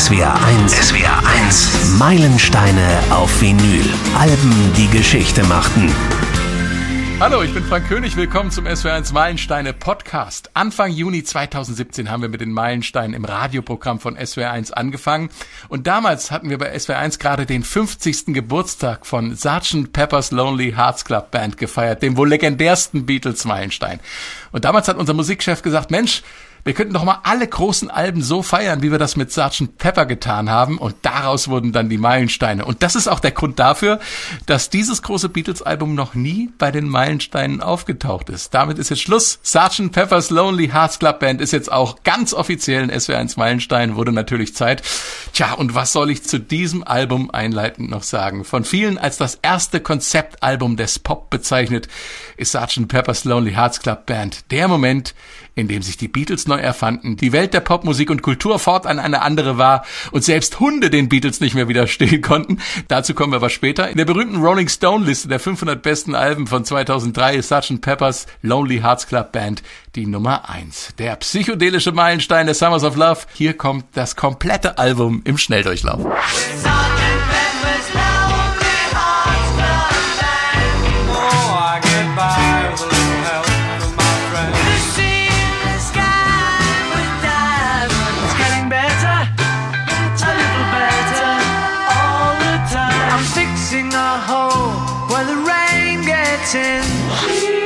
SWR 1. SWR 1. Meilensteine auf Vinyl. Alben, die Geschichte machten. Hallo, ich bin Frank König. Willkommen zum SWR1 Meilensteine Podcast. Anfang Juni 2017 haben wir mit den Meilensteinen im Radioprogramm von SWR1 angefangen. Und damals hatten wir bei SWR1 gerade den 50. Geburtstag von Sgt. Pepper's Lonely Hearts Club Band gefeiert, dem wohl legendärsten Beatles Meilenstein. Und damals hat unser Musikchef gesagt, Mensch, wir könnten doch mal alle großen Alben so feiern, wie wir das mit Sgt. Pepper getan haben. Und daraus wurden dann die Meilensteine. Und das ist auch der Grund dafür, dass dieses große Beatles-Album noch nie bei den Meilensteinen aufgetaucht ist. Damit ist jetzt Schluss. Sgt. Pepper's Lonely Hearts Club Band ist jetzt auch ganz offiziell ein SWR1 Meilenstein. Wurde natürlich Zeit. Tja, und was soll ich zu diesem Album einleitend noch sagen? Von vielen als das erste Konzeptalbum des Pop bezeichnet, ist Sgt. Pepper's Lonely Hearts Club Band der Moment, in dem sich die Beatles neu erfanden, die Welt der Popmusik und Kultur fortan eine andere war und selbst Hunde den Beatles nicht mehr widerstehen konnten. Dazu kommen wir aber später. In der berühmten Rolling Stone Liste der 500 besten Alben von 2003 ist Sgt. Peppers Lonely Hearts Club Band die Nummer eins. Der psychedelische Meilenstein der Summers of Love. Hier kommt das komplette Album im Schnelldurchlauf. She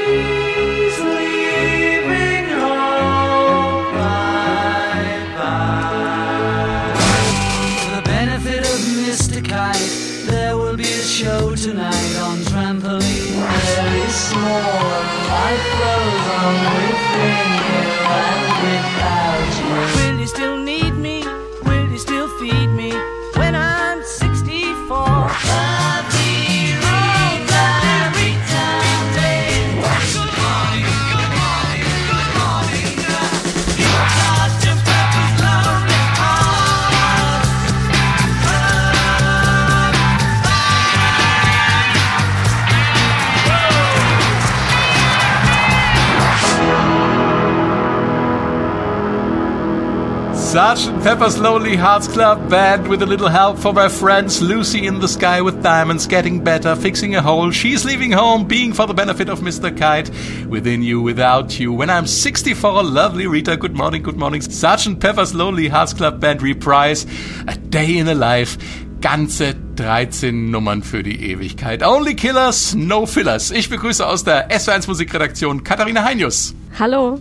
Sgt. Pepper's Lonely Hearts Club Band with a little help from my friends Lucy in the Sky with Diamonds, Getting Better, Fixing a Hole, She's Leaving Home, Being for the Benefit of Mr. Kite, Within You, Without You, When I'm 64, Lovely Rita, Good Morning, Good Morning, Sgt. Pepper's Lonely Hearts Club Band Reprise, A Day in a Life, ganze 13 Nummern für die Ewigkeit. Only Killers, No Fillers. Ich begrüße aus der S1 Musikredaktion Katharina Heinius. Hallo.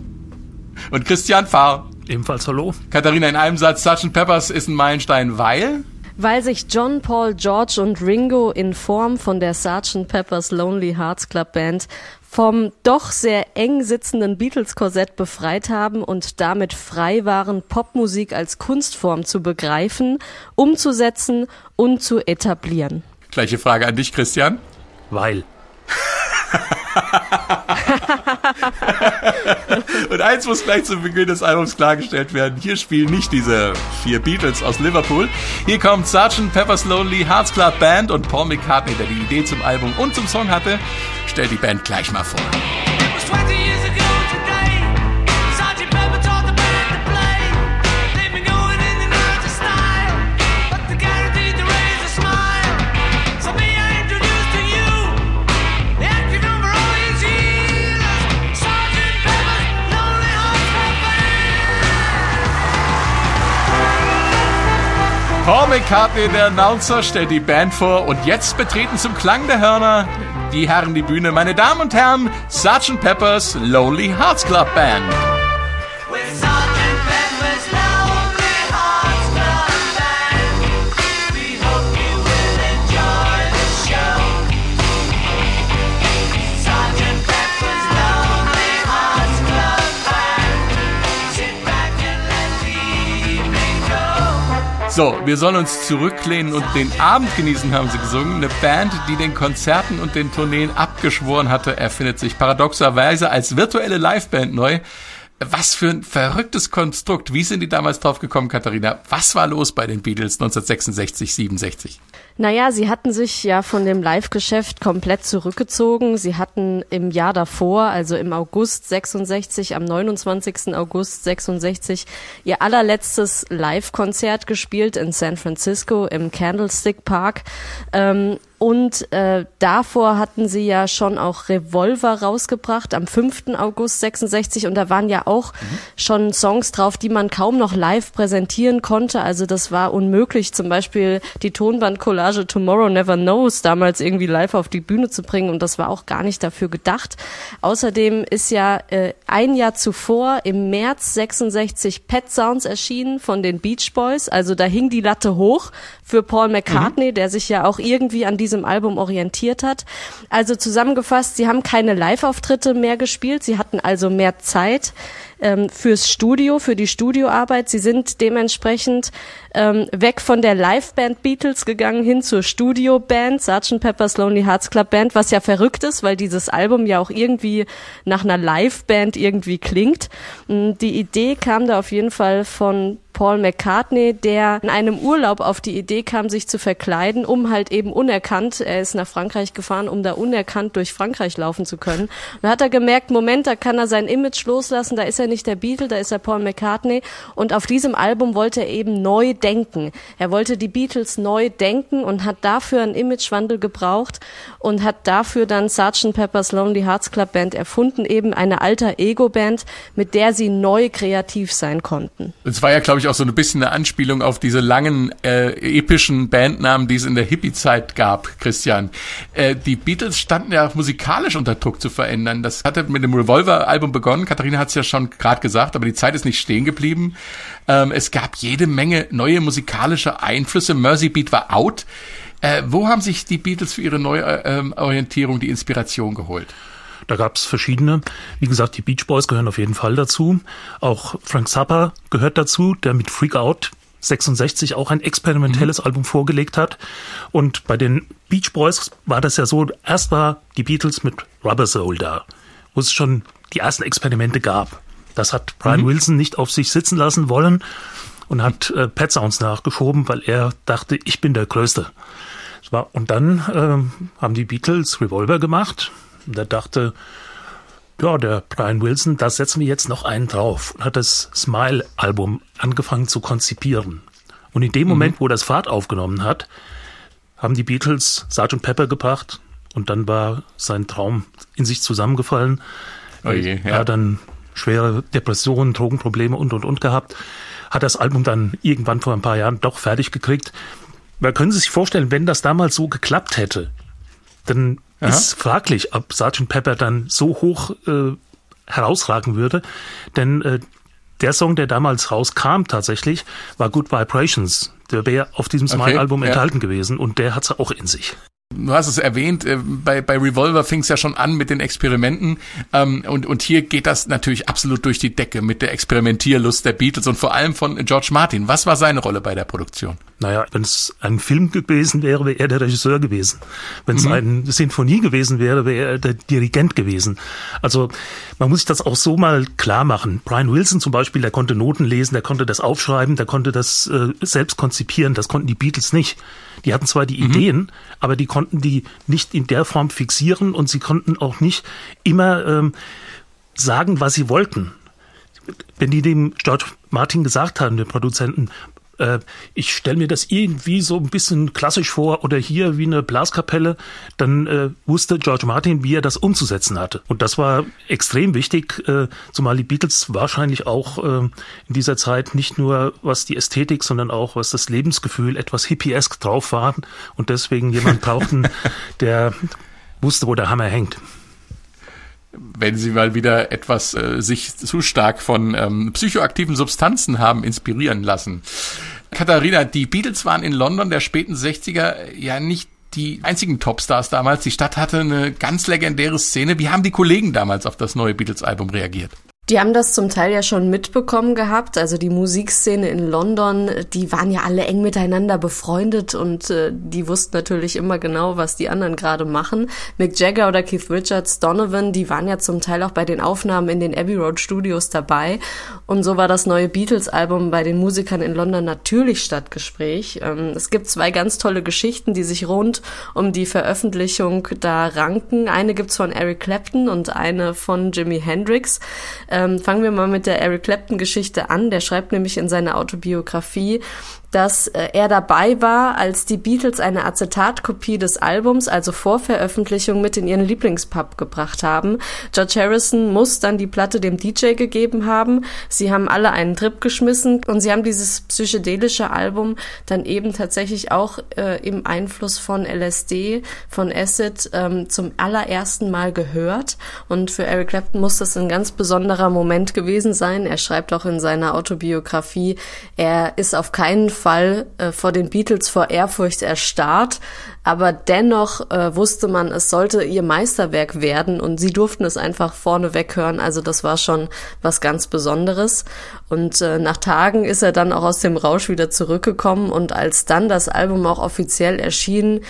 Und Christian Fahr. Ebenfalls hallo. Katharina, in einem Satz, Sgt. Peppers ist ein Meilenstein, weil? Weil sich John, Paul, George und Ringo in Form von der Sgt. Peppers Lonely Hearts Club Band vom doch sehr eng sitzenden Beatles-Korsett befreit haben und damit frei waren, Popmusik als Kunstform zu begreifen, umzusetzen und zu etablieren. Gleiche Frage an dich, Christian. Weil. Und eins muss gleich zu Beginn des Albums klargestellt werden. Hier spielen nicht diese vier Beatles aus Liverpool. Hier kommt Sgt. Pepper's Lonely Hearts Club Band und Paul McCartney, der die Idee zum Album und zum Song hatte, stellt die Band gleich mal vor. Paul McCartney, der Announcer, stellt die Band vor und jetzt betreten zum Klang der Hörner die Herren die Bühne. Meine Damen und Herren, Sgt. Pepper's Lonely Hearts Club Band. So, wir sollen uns zurücklehnen und den Abend genießen, haben sie gesungen. Eine Band, die den Konzerten und den Tourneen abgeschworen hatte, erfindet sich paradoxerweise als virtuelle Liveband neu. Was für ein verrücktes Konstrukt. Wie sind die damals drauf gekommen, Katharina? Was war los bei den Beatles 1966, 67? Naja, sie hatten sich ja von dem Live-Geschäft komplett zurückgezogen. Sie hatten im Jahr davor, also im August 66, am 29. August 66, ihr allerletztes Live-Konzert gespielt in San Francisco im Candlestick Park. Ähm, und äh, davor hatten sie ja schon auch Revolver rausgebracht am 5. August 66 und da waren ja auch mhm. schon Songs drauf, die man kaum noch live präsentieren konnte. Also das war unmöglich, zum Beispiel die Tonbandcollage Tomorrow Never Knows damals irgendwie live auf die Bühne zu bringen und das war auch gar nicht dafür gedacht. Außerdem ist ja äh, ein Jahr zuvor im März 66 Pet Sounds erschienen von den Beach Boys. Also da hing die Latte hoch für Paul McCartney, mhm. der sich ja auch irgendwie an diesem Album orientiert hat. Also zusammengefasst, sie haben keine Live-Auftritte mehr gespielt, sie hatten also mehr Zeit ähm, fürs Studio, für die Studioarbeit. Sie sind dementsprechend ähm, weg von der Liveband Beatles gegangen hin zur Studioband, Sgt. Pepper's Lonely Hearts Club Band, was ja verrückt ist, weil dieses Album ja auch irgendwie nach einer Liveband irgendwie klingt. Mm, die Idee kam da auf jeden Fall von Paul McCartney, der in einem Urlaub auf die Idee kam, sich zu verkleiden, um halt eben unerkannt, er ist nach Frankreich gefahren, um da unerkannt durch Frankreich laufen zu können. Und da hat er gemerkt, Moment, da kann er sein Image loslassen, da ist er nicht der Beatle, da ist er Paul McCartney. Und auf diesem Album wollte er eben neu denken. Er wollte die Beatles neu denken und hat dafür einen Imagewandel gebraucht und hat dafür dann Sgt. Pepper's Lonely Hearts Club Band erfunden, eben eine alter Ego-Band, mit der sie neu kreativ sein konnten. Es war ja, glaube ich, ich, auch so ein bisschen eine Anspielung auf diese langen äh, epischen Bandnamen, die es in der Hippie-Zeit gab, Christian. Äh, die Beatles standen ja musikalisch unter Druck zu verändern. Das hatte mit dem Revolver-Album begonnen. Katharina hat es ja schon gerade gesagt, aber die Zeit ist nicht stehen geblieben. Ähm, es gab jede Menge neue musikalische Einflüsse. Mercy Beat war out. Äh, wo haben sich die Beatles für ihre Neuorientierung die Inspiration geholt? Da gab es verschiedene. Wie gesagt, die Beach Boys gehören auf jeden Fall dazu. Auch Frank Zappa gehört dazu, der mit Freak Out 66 auch ein experimentelles mhm. Album vorgelegt hat. Und bei den Beach Boys war das ja so, erst war die Beatles mit Rubber Soul da, wo es schon die ersten Experimente gab. Das hat Brian mhm. Wilson nicht auf sich sitzen lassen wollen und hat äh, Pet Sounds nachgeschoben, weil er dachte, ich bin der Größte. Und dann äh, haben die Beatles Revolver gemacht, und er dachte, ja, der Brian Wilson, da setzen wir jetzt noch einen drauf. Und hat das Smile-Album angefangen zu konzipieren. Und in dem mhm. Moment, wo das Fahrt aufgenommen hat, haben die Beatles Sgt. Pepper gebracht und dann war sein Traum in sich zusammengefallen. Oh je, ja. Er hat dann schwere Depressionen, Drogenprobleme und und und gehabt. Hat das Album dann irgendwann vor ein paar Jahren doch fertig gekriegt. Man können Sie sich vorstellen, wenn das damals so geklappt hätte, dann Aha. ist fraglich, ob Sgt. Pepper dann so hoch äh, herausragen würde. Denn äh, der Song, der damals rauskam tatsächlich, war Good Vibrations. Der wäre auf diesem Smile-Album okay, ja. enthalten gewesen und der hat es auch in sich. Du hast es erwähnt, äh, bei, bei Revolver fing es ja schon an mit den Experimenten ähm, und, und hier geht das natürlich absolut durch die Decke mit der Experimentierlust der Beatles und vor allem von George Martin. Was war seine Rolle bei der Produktion? Naja, wenn es ein Film gewesen wäre, wäre er der Regisseur gewesen. Wenn es mhm. eine Sinfonie gewesen wäre, wäre er der Dirigent gewesen. Also man muss sich das auch so mal klar machen. Brian Wilson zum Beispiel, der konnte Noten lesen, der konnte das aufschreiben, der konnte das äh, selbst konzipieren. Das konnten die Beatles nicht. Die hatten zwar die mhm. Ideen, aber die konnten die nicht in der Form fixieren und sie konnten auch nicht immer ähm, sagen, was sie wollten. Wenn die dem George Martin gesagt haben, den Produzenten, äh, ich stelle mir das irgendwie so ein bisschen klassisch vor oder hier wie eine Blaskapelle, dann äh, wusste George Martin, wie er das umzusetzen hatte. Und das war extrem wichtig, äh, zumal die Beatles wahrscheinlich auch äh, in dieser Zeit nicht nur was die Ästhetik, sondern auch was das Lebensgefühl etwas hippiesk drauf waren und deswegen jemand brauchten, der wusste, wo der Hammer hängt wenn sie mal wieder etwas äh, sich zu stark von ähm, psychoaktiven Substanzen haben inspirieren lassen. Katharina, die Beatles waren in London der späten 60er ja nicht die einzigen Topstars damals. Die Stadt hatte eine ganz legendäre Szene. Wie haben die Kollegen damals auf das neue Beatles-Album reagiert? Die haben das zum Teil ja schon mitbekommen gehabt. Also die Musikszene in London, die waren ja alle eng miteinander befreundet und äh, die wussten natürlich immer genau, was die anderen gerade machen. Mick Jagger oder Keith Richards, Donovan, die waren ja zum Teil auch bei den Aufnahmen in den Abbey Road Studios dabei. Und so war das neue Beatles-Album bei den Musikern in London natürlich Stadtgespräch. Ähm, es gibt zwei ganz tolle Geschichten, die sich rund um die Veröffentlichung da ranken. Eine gibt's von Eric Clapton und eine von Jimi Hendrix. Ähm, fangen wir mal mit der Eric Clapton-Geschichte an. Der schreibt nämlich in seiner Autobiografie, dass äh, er dabei war, als die Beatles eine Acetatkopie des Albums, also vor Veröffentlichung, mit in ihren Lieblingspub gebracht haben. George Harrison muss dann die Platte dem DJ gegeben haben. Sie haben alle einen Trip geschmissen und sie haben dieses psychedelische Album dann eben tatsächlich auch äh, im Einfluss von LSD, von Acid ähm, zum allerersten Mal gehört. Und für Eric Clapton muss das ein ganz besonderer Moment gewesen sein. Er schreibt auch in seiner Autobiografie, er ist auf keinen Fall Fall äh, vor den Beatles vor Ehrfurcht erstarrt, aber dennoch äh, wusste man, es sollte ihr Meisterwerk werden und sie durften es einfach vorneweg hören. Also das war schon was ganz Besonderes. Und äh, nach Tagen ist er dann auch aus dem Rausch wieder zurückgekommen und als dann das Album auch offiziell erschien,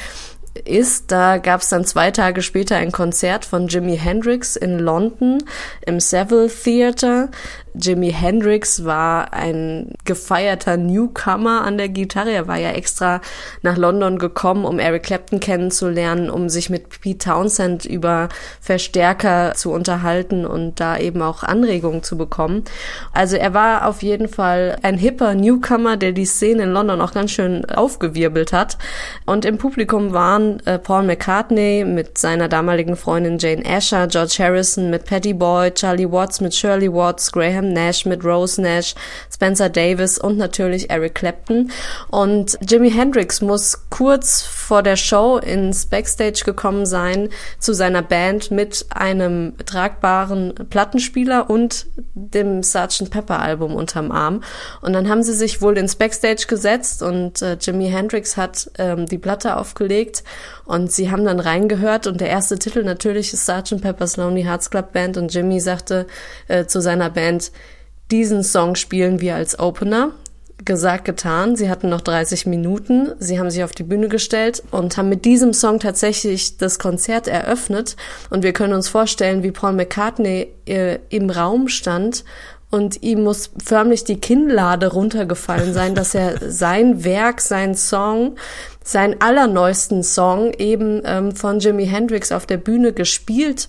ist, da gab es dann zwei Tage später ein Konzert von Jimi Hendrix in London im Savile Theatre. Jimi Hendrix war ein gefeierter Newcomer an der Gitarre. Er war ja extra nach London gekommen, um Eric Clapton kennenzulernen, um sich mit Pete Townsend über Verstärker zu unterhalten und da eben auch Anregungen zu bekommen. Also er war auf jeden Fall ein hipper Newcomer, der die Szene in London auch ganz schön aufgewirbelt hat. Und im Publikum waren äh, Paul McCartney mit seiner damaligen Freundin Jane Asher, George Harrison mit Patty Boyd, Charlie Watts mit Shirley Watts, Graham Graham Nash mit Rose Nash, Spencer Davis und natürlich Eric Clapton. Und Jimi Hendrix muss kurz vor der Show ins Backstage gekommen sein zu seiner Band mit einem tragbaren Plattenspieler und dem Sgt. Pepper Album unterm Arm. Und dann haben sie sich wohl ins Backstage gesetzt und äh, Jimi Hendrix hat ähm, die Platte aufgelegt und sie haben dann reingehört und der erste Titel natürlich ist Sgt. Pepper's Lonely Hearts Club Band und Jimmy sagte äh, zu seiner Band, diesen Song spielen wir als Opener. Gesagt, getan. Sie hatten noch 30 Minuten. Sie haben sich auf die Bühne gestellt und haben mit diesem Song tatsächlich das Konzert eröffnet. Und wir können uns vorstellen, wie Paul McCartney äh, im Raum stand und ihm muss förmlich die Kinnlade runtergefallen sein, dass er sein Werk, sein Song, seinen allerneuesten Song eben ähm, von Jimi Hendrix auf der Bühne gespielt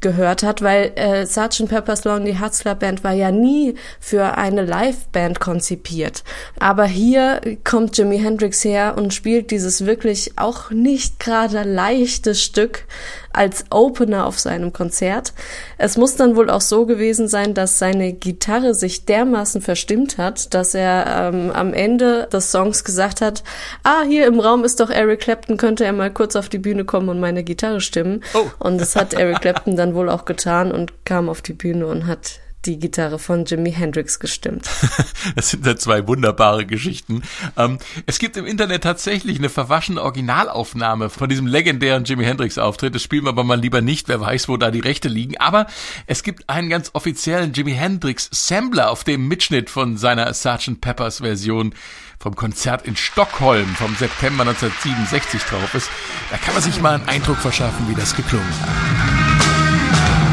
gehört hat, weil äh, Sgt. Pepper's Lonely Hearts Club Band war ja nie für eine Liveband konzipiert. Aber hier kommt Jimi Hendrix her und spielt dieses wirklich auch nicht gerade leichte Stück als Opener auf seinem Konzert. Es muss dann wohl auch so gewesen sein, dass seine Gitarre sich dermaßen verstimmt hat, dass er ähm, am Ende des Songs gesagt hat, ah, hier im Raum ist doch Eric Clapton, könnte er mal kurz auf die Bühne kommen und meine Gitarre stimmen. Oh. Und das hat Eric Clapton dann wohl auch getan und kam auf die Bühne und hat die Gitarre von Jimi Hendrix gestimmt. das sind ja zwei wunderbare Geschichten. Ähm, es gibt im Internet tatsächlich eine verwaschene Originalaufnahme von diesem legendären Jimi Hendrix Auftritt. Das spielen wir aber mal lieber nicht. Wer weiß, wo da die Rechte liegen. Aber es gibt einen ganz offiziellen Jimi Hendrix Sampler, auf dem Mitschnitt von seiner Sgt. Peppers Version vom Konzert in Stockholm vom September 1967 drauf ist. Da kann man sich mal einen Eindruck verschaffen, wie das geklungen hat.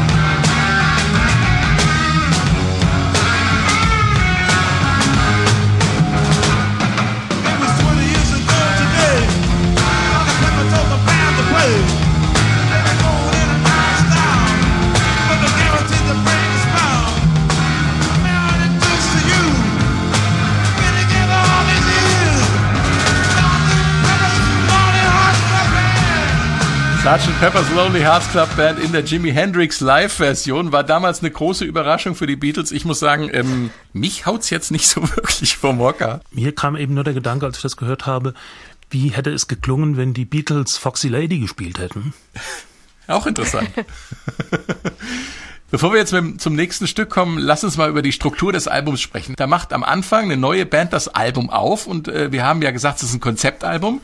Sgt. Pepper's Lonely Hearts Club Band in der Jimi Hendrix Live-Version war damals eine große Überraschung für die Beatles. Ich muss sagen, ähm, mich haut's jetzt nicht so wirklich vom Hocker. Mir kam eben nur der Gedanke, als ich das gehört habe, wie hätte es geklungen, wenn die Beatles Foxy Lady gespielt hätten? Auch interessant. Bevor wir jetzt mit, zum nächsten Stück kommen, lass uns mal über die Struktur des Albums sprechen. Da macht am Anfang eine neue Band das Album auf und äh, wir haben ja gesagt, es ist ein Konzeptalbum.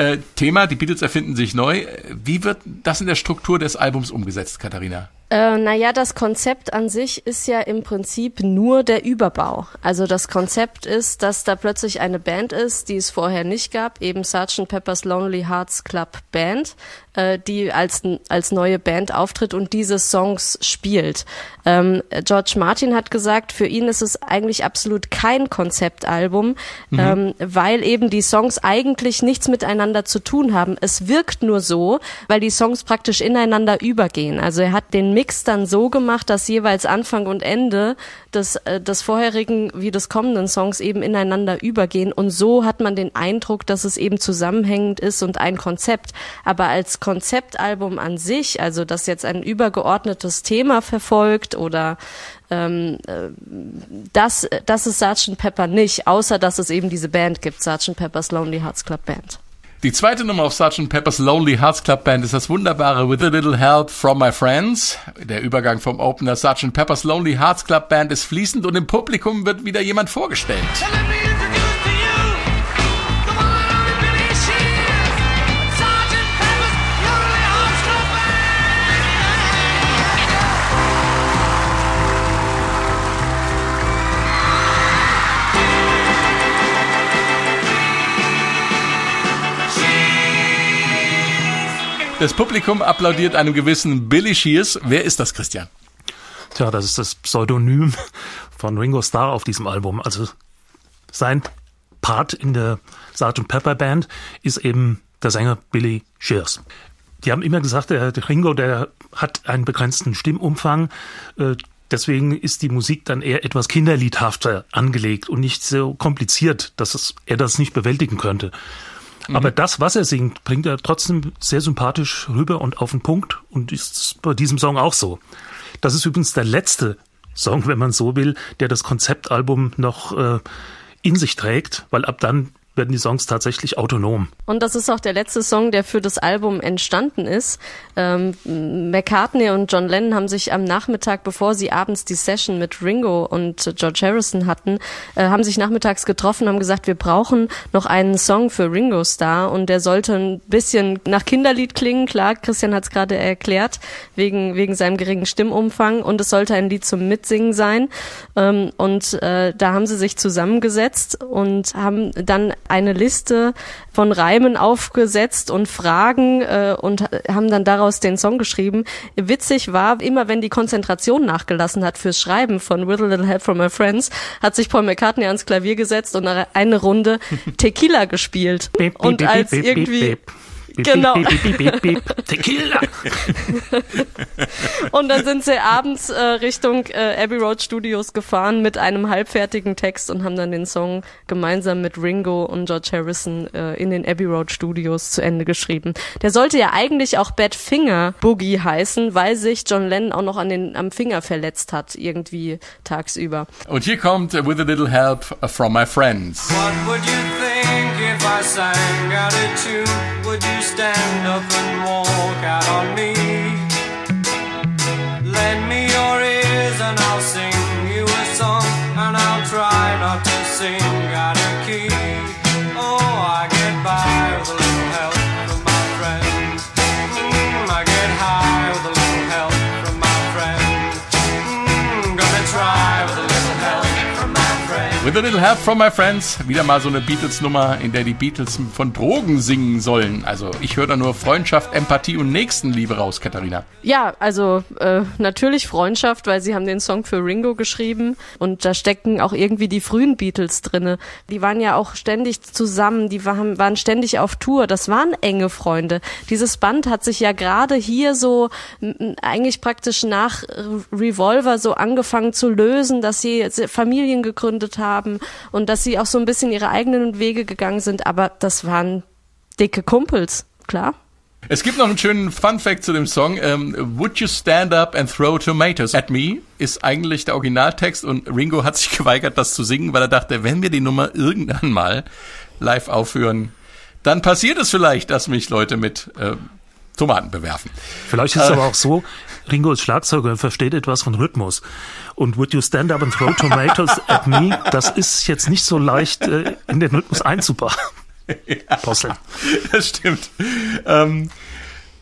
Äh, Thema, die Beatles erfinden sich neu. Wie wird das in der Struktur des Albums umgesetzt, Katharina? Äh, naja, das Konzept an sich ist ja im Prinzip nur der Überbau. Also das Konzept ist, dass da plötzlich eine Band ist, die es vorher nicht gab, eben Sgt. Pepper's Lonely Hearts Club Band, äh, die als, als neue Band auftritt und diese Songs spielt. Ähm, George Martin hat gesagt, für ihn ist es eigentlich absolut kein Konzeptalbum, mhm. ähm, weil eben die Songs eigentlich nichts miteinander zu tun haben. Es wirkt nur so, weil die Songs praktisch ineinander übergehen. Also er hat den Mix dann so gemacht, dass jeweils Anfang und Ende des, äh, des vorherigen wie des kommenden Songs eben ineinander übergehen. Und so hat man den Eindruck, dass es eben zusammenhängend ist und ein Konzept. Aber als Konzeptalbum an sich, also das jetzt ein übergeordnetes Thema verfolgt oder ähm, äh, das, das ist Sgt. Pepper nicht, außer dass es eben diese Band gibt, Sgt. Pepper's Lonely Hearts Club Band. Die zweite Nummer auf Sgt. Pepper's Lonely Hearts Club Band ist das wunderbare With a Little Help from My Friends. Der Übergang vom Opener Sgt. Pepper's Lonely Hearts Club Band ist fließend und im Publikum wird wieder jemand vorgestellt. Das Publikum applaudiert einem gewissen Billy Shears. Wer ist das, Christian? Tja, das ist das Pseudonym von Ringo Starr auf diesem Album. Also sein Part in der Sgt. Pepper Band ist eben der Sänger Billy Shears. Die haben immer gesagt, der Ringo, der hat einen begrenzten Stimmumfang. Äh, deswegen ist die Musik dann eher etwas kinderliedhafter angelegt und nicht so kompliziert, dass er das nicht bewältigen könnte. Mhm. Aber das, was er singt, bringt er trotzdem sehr sympathisch rüber und auf den Punkt und ist bei diesem Song auch so. Das ist übrigens der letzte Song, wenn man so will, der das Konzeptalbum noch äh, in sich trägt, weil ab dann werden die Songs tatsächlich autonom. Und das ist auch der letzte Song, der für das Album entstanden ist. Ähm, McCartney und John Lennon haben sich am Nachmittag, bevor sie abends die Session mit Ringo und George Harrison hatten, äh, haben sich nachmittags getroffen, haben gesagt, wir brauchen noch einen Song für Ringo Starr und der sollte ein bisschen nach Kinderlied klingen. Klar, Christian hat es gerade erklärt, wegen, wegen seinem geringen Stimmumfang und es sollte ein Lied zum Mitsingen sein. Ähm, und äh, da haben sie sich zusammengesetzt und haben dann eine Liste von Reimen aufgesetzt und Fragen äh, und haben dann daraus den Song geschrieben. Witzig war, immer wenn die Konzentration nachgelassen hat fürs Schreiben von With a Little Help from My Friends, hat sich Paul McCartney ans Klavier gesetzt und eine Runde Tequila gespielt. und als irgendwie Genau. Tequila. und dann sind sie abends äh, Richtung äh, Abbey Road Studios gefahren mit einem halbfertigen Text und haben dann den Song gemeinsam mit Ringo und George Harrison äh, in den Abbey Road Studios zu Ende geschrieben. Der sollte ja eigentlich auch Bad Finger Boogie heißen, weil sich John Lennon auch noch an den, am Finger verletzt hat, irgendwie tagsüber. Und hier kommt uh, With a Little Help from My Friends. What would you think if I sang out a tune? Would you stand up and walk out on me. A Little Help from My Friends. Wieder mal so eine Beatles-Nummer, in der die Beatles von Drogen singen sollen. Also ich höre da nur Freundschaft, Empathie und Nächstenliebe raus, Katharina. Ja, also äh, natürlich Freundschaft, weil sie haben den Song für Ringo geschrieben und da stecken auch irgendwie die frühen Beatles drinne. Die waren ja auch ständig zusammen, die waren, waren ständig auf Tour. Das waren enge Freunde. Dieses Band hat sich ja gerade hier so eigentlich praktisch nach Revolver so angefangen zu lösen, dass sie Familien gegründet haben haben und dass sie auch so ein bisschen ihre eigenen Wege gegangen sind, aber das waren dicke Kumpels, klar. Es gibt noch einen schönen Fun Fact zu dem Song. Ähm, Would you stand up and throw tomatoes at me? Ist eigentlich der Originaltext und Ringo hat sich geweigert, das zu singen, weil er dachte, wenn wir die Nummer irgendwann mal live aufführen, dann passiert es vielleicht, dass mich Leute mit äh, Tomaten bewerfen. Vielleicht ist es äh, aber auch so, Ringo ist Schlagzeuger und versteht etwas von Rhythmus. Und Would You Stand Up and Throw Tomatoes at Me, das ist jetzt nicht so leicht äh, in den Rhythmus einzubauen. Ja. Das stimmt. Ähm,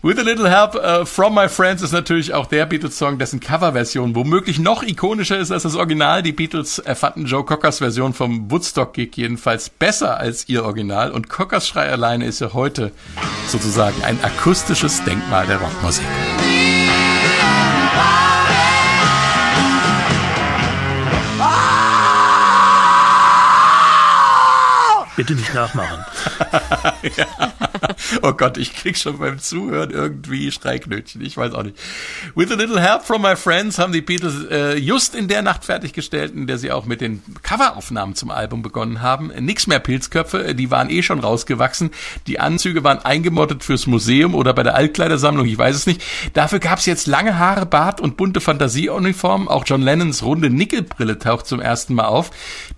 With a Little Help uh, from My Friends ist natürlich auch der Beatles-Song, dessen Coverversion womöglich noch ikonischer ist als das Original. Die Beatles erfanden Joe Cockers Version vom Woodstock-Gig jedenfalls besser als ihr Original und Cockers Schrei alleine ist ja heute sozusagen ein akustisches Denkmal der Rockmusik. Bitte nicht nachmachen. ja. Oh Gott, ich krieg schon beim Zuhören irgendwie Streiknötchen. Ich weiß auch nicht. With a little help from my friends haben die Beatles äh, just in der Nacht fertiggestellt, in der sie auch mit den Coveraufnahmen zum Album begonnen haben. Nix mehr Pilzköpfe, die waren eh schon rausgewachsen. Die Anzüge waren eingemottet fürs Museum oder bei der Altkleidersammlung, ich weiß es nicht. Dafür gab's jetzt lange Haare, Bart und bunte Fantasieuniformen. Auch John Lennons runde Nickelbrille taucht zum ersten Mal auf.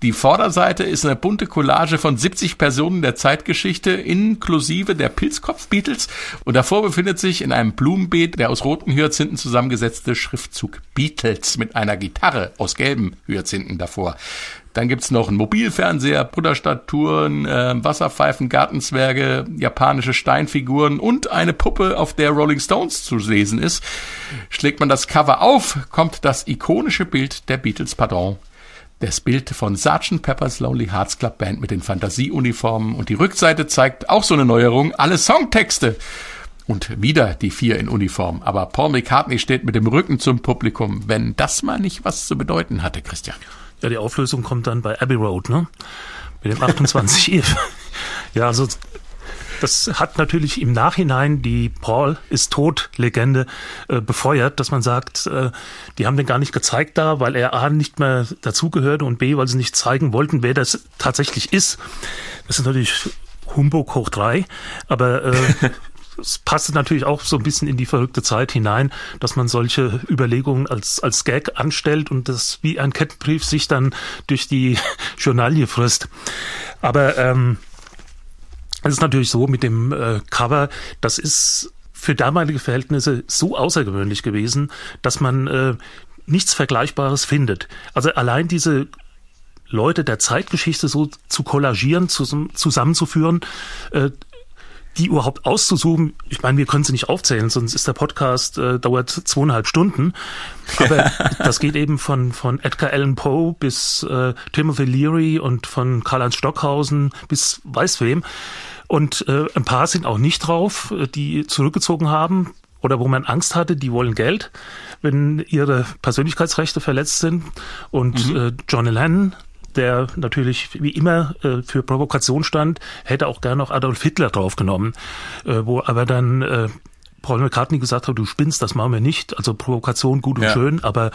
Die Vorderseite ist eine bunte Collage von 70 Personen der Zeitgeschichte inklusive der Pilzkopf-Beatles und davor befindet sich in einem Blumenbeet der aus roten Hyazinthen zusammengesetzte Schriftzug Beatles mit einer Gitarre aus gelben Hyazinthen davor. Dann gibt's noch einen Mobilfernseher, Buddha-Statuen, äh, Wasserpfeifen, Gartenzwerge, japanische Steinfiguren und eine Puppe, auf der Rolling Stones zu lesen ist. Schlägt man das Cover auf, kommt das ikonische Bild der Beatles, pardon, das Bild von Sgt. Pepper's Lonely Hearts Club Band mit den Fantasieuniformen und die Rückseite zeigt auch so eine Neuerung, alle Songtexte. Und wieder die vier in Uniform. Aber Paul McCartney steht mit dem Rücken zum Publikum, wenn das mal nicht was zu bedeuten hatte, Christian. Ja, die Auflösung kommt dann bei Abbey Road, ne? Mit dem 28 Eve. ja, also das hat natürlich im Nachhinein die Paul ist tot Legende äh, befeuert, dass man sagt, äh, die haben den gar nicht gezeigt da, weil er A nicht mehr dazugehörte und B, weil sie nicht zeigen wollten, wer das tatsächlich ist. Das ist natürlich Humbug hoch drei, aber äh, es passte natürlich auch so ein bisschen in die verrückte Zeit hinein, dass man solche Überlegungen als, als Gag anstellt und das wie ein Kettenbrief sich dann durch die Journalie frisst. Aber ähm, es ist natürlich so mit dem äh, Cover, das ist für damalige Verhältnisse so außergewöhnlich gewesen, dass man äh, nichts Vergleichbares findet. Also allein diese Leute der Zeitgeschichte so zu kollagieren, zusammenzuführen, äh, die überhaupt auszusuchen, ich meine, wir können sie nicht aufzählen, sonst ist der Podcast äh, dauert zweieinhalb Stunden. Aber das geht eben von von Edgar Allan Poe bis äh, Timothy Leary und von Karl-Heinz Stockhausen bis weiß wem. Und äh, ein paar sind auch nicht drauf, äh, die zurückgezogen haben oder wo man Angst hatte, die wollen Geld, wenn ihre Persönlichkeitsrechte verletzt sind. Und mhm. äh, John Lennon, der natürlich wie immer äh, für Provokation stand, hätte auch gerne noch Adolf Hitler draufgenommen, äh, wo aber dann äh, Paul McCartney gesagt hat, du spinnst, das machen wir nicht. Also Provokation gut und ja. schön, aber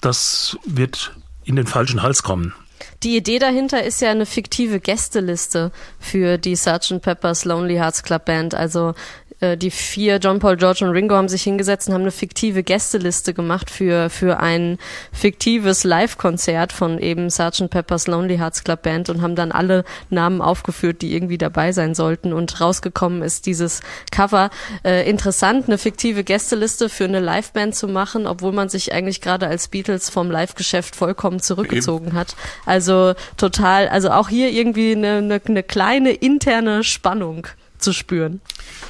das wird in den falschen Hals kommen. Die Idee dahinter ist ja eine fiktive Gästeliste für die Sgt. Pepper's Lonely Hearts Club Band. Also äh, die vier, John Paul, George und Ringo, haben sich hingesetzt und haben eine fiktive Gästeliste gemacht für, für ein fiktives Live-Konzert von eben Sgt. Pepper's Lonely Hearts Club Band und haben dann alle Namen aufgeführt, die irgendwie dabei sein sollten. Und rausgekommen ist dieses Cover. Äh, interessant, eine fiktive Gästeliste für eine Liveband zu machen, obwohl man sich eigentlich gerade als Beatles vom Live-Geschäft vollkommen zurückgezogen hat. Also total, also auch hier irgendwie eine, eine, eine kleine interne Spannung zu spüren.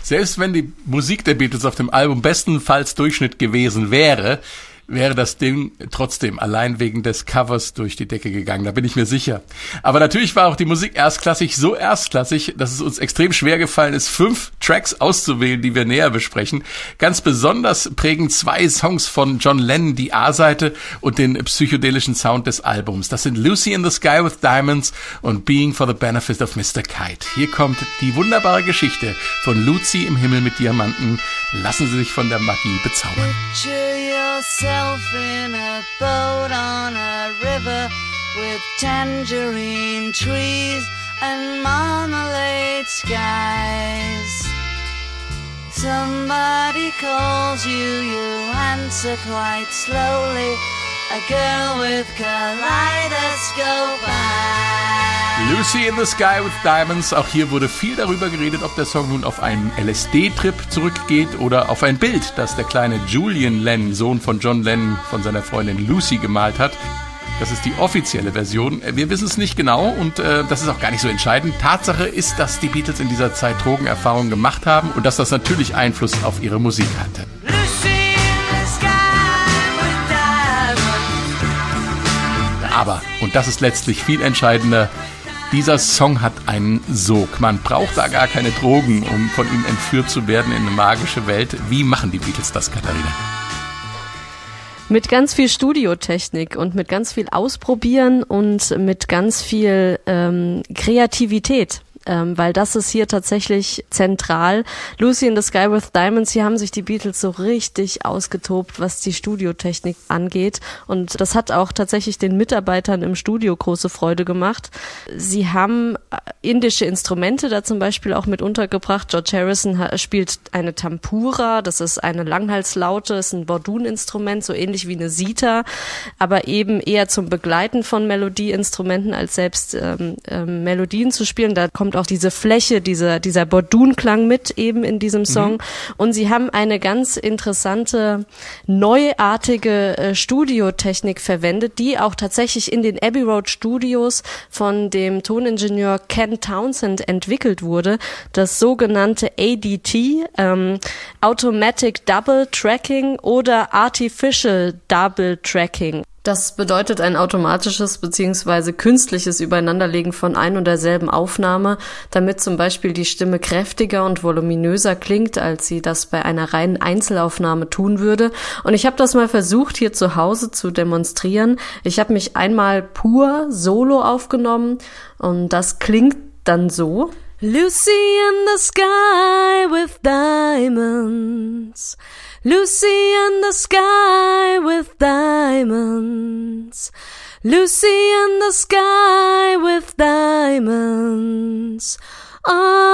Selbst wenn die Musik der Beatles auf dem Album bestenfalls Durchschnitt gewesen wäre, wäre das Ding trotzdem allein wegen des Covers durch die Decke gegangen, da bin ich mir sicher. Aber natürlich war auch die Musik erstklassig, so erstklassig, dass es uns extrem schwer gefallen ist, fünf Tracks auszuwählen, die wir näher besprechen. Ganz besonders prägen zwei Songs von John Lennon die A-Seite und den psychedelischen Sound des Albums. Das sind Lucy in the Sky with Diamonds und Being for the Benefit of Mr. Kite. Hier kommt die wunderbare Geschichte von Lucy im Himmel mit Diamanten. Lassen Sie sich von der Magie bezaubern. Yourself in a boat on a river with tangerine trees and marmalade skies. Somebody calls you, you answer quite slowly. Lucy in the Sky with Diamonds. Auch hier wurde viel darüber geredet, ob der Song nun auf einen LSD-Trip zurückgeht oder auf ein Bild, das der kleine Julian Lennon, Sohn von John Lennon, von seiner Freundin Lucy gemalt hat. Das ist die offizielle Version. Wir wissen es nicht genau und äh, das ist auch gar nicht so entscheidend. Tatsache ist, dass die Beatles in dieser Zeit Drogenerfahrungen gemacht haben und dass das natürlich Einfluss auf ihre Musik hatte. Aber, und das ist letztlich viel entscheidender, dieser Song hat einen Sog. Man braucht da gar keine Drogen, um von ihm entführt zu werden in eine magische Welt. Wie machen die Beatles das, Katharina? Mit ganz viel Studiotechnik und mit ganz viel Ausprobieren und mit ganz viel ähm, Kreativität ähm, weil das ist hier tatsächlich zentral. Lucy in the Sky with Diamonds, hier haben sich die Beatles so richtig ausgetobt, was die Studiotechnik angeht. Und das hat auch tatsächlich den Mitarbeitern im Studio große Freude gemacht. Sie haben äh, indische Instrumente da zum Beispiel auch mit untergebracht. George Harrison spielt eine Tampura, das ist eine Langhalslaute, ist ein Bordun-Instrument, so ähnlich wie eine Sita, aber eben eher zum Begleiten von Melodieinstrumenten als selbst ähm, ähm, Melodien zu spielen. Da kommt auch diese Fläche, dieser, dieser Bordun-Klang mit eben in diesem Song. Mhm. Und sie haben eine ganz interessante, neuartige äh, Studiotechnik verwendet, die auch tatsächlich in den Abbey Road Studios von dem Toningenieur Ken Townsend entwickelt wurde. Das sogenannte ADT, ähm, Automatic Double Tracking oder Artificial Double Tracking. Das bedeutet ein automatisches bzw. künstliches Übereinanderlegen von ein und derselben Aufnahme, damit zum Beispiel die Stimme kräftiger und voluminöser klingt, als sie das bei einer reinen Einzelaufnahme tun würde. Und ich habe das mal versucht, hier zu Hause zu demonstrieren. Ich habe mich einmal pur solo aufgenommen und das klingt dann so. Lucy in the sky with diamonds. Lucy in the sky with diamonds. Lucy in the sky with diamonds. Oh.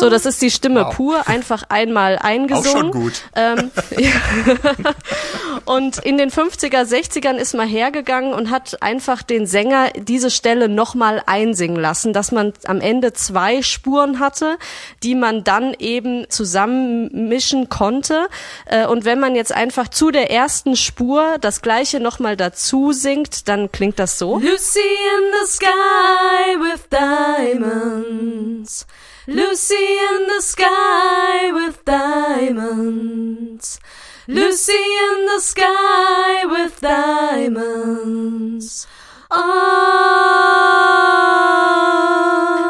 So, das ist die Stimme wow. pur, einfach einmal eingesungen. Auch schon gut. Ähm, und in den 50er, 60ern ist man hergegangen und hat einfach den Sänger diese Stelle nochmal einsingen lassen, dass man am Ende zwei Spuren hatte, die man dann eben zusammenmischen konnte. Äh, und wenn man jetzt einfach zu der ersten Spur das gleiche nochmal dazu singt, dann klingt das so. Lucy in the sky with diamonds. Lucy in the sky with diamonds. Lucy in the sky with diamonds. Oh.